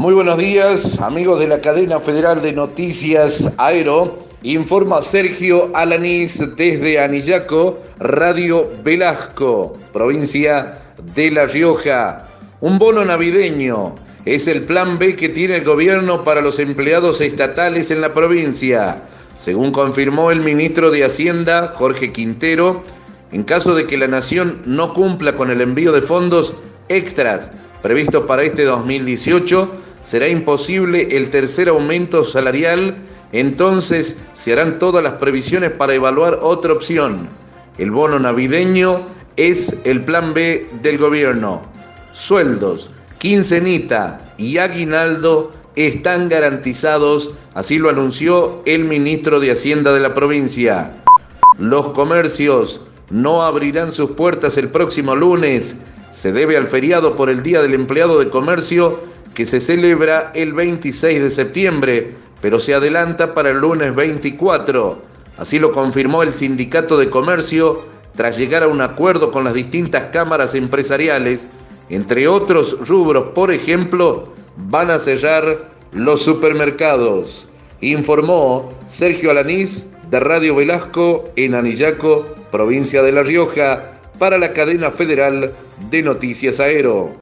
Muy buenos días, amigos de la cadena federal de noticias Aero. Informa Sergio Alanís desde Anillaco, Radio Velasco, provincia de La Rioja. Un bono navideño es el plan B que tiene el gobierno para los empleados estatales en la provincia. Según confirmó el ministro de Hacienda, Jorge Quintero, en caso de que la nación no cumpla con el envío de fondos extras previstos para este 2018, será imposible el tercer aumento salarial, entonces se harán todas las previsiones para evaluar otra opción. El bono navideño es el plan B del gobierno. Sueldos, quincenita y aguinaldo están garantizados, así lo anunció el ministro de Hacienda de la provincia. Los comercios no abrirán sus puertas el próximo lunes. Se debe al feriado por el Día del Empleado de Comercio que se celebra el 26 de septiembre, pero se adelanta para el lunes 24. Así lo confirmó el Sindicato de Comercio tras llegar a un acuerdo con las distintas cámaras empresariales. Entre otros rubros, por ejemplo, van a cerrar los supermercados. Informó Sergio Alanís de Radio Velasco en Anillaco, provincia de La Rioja, para la cadena federal de Noticias Aero.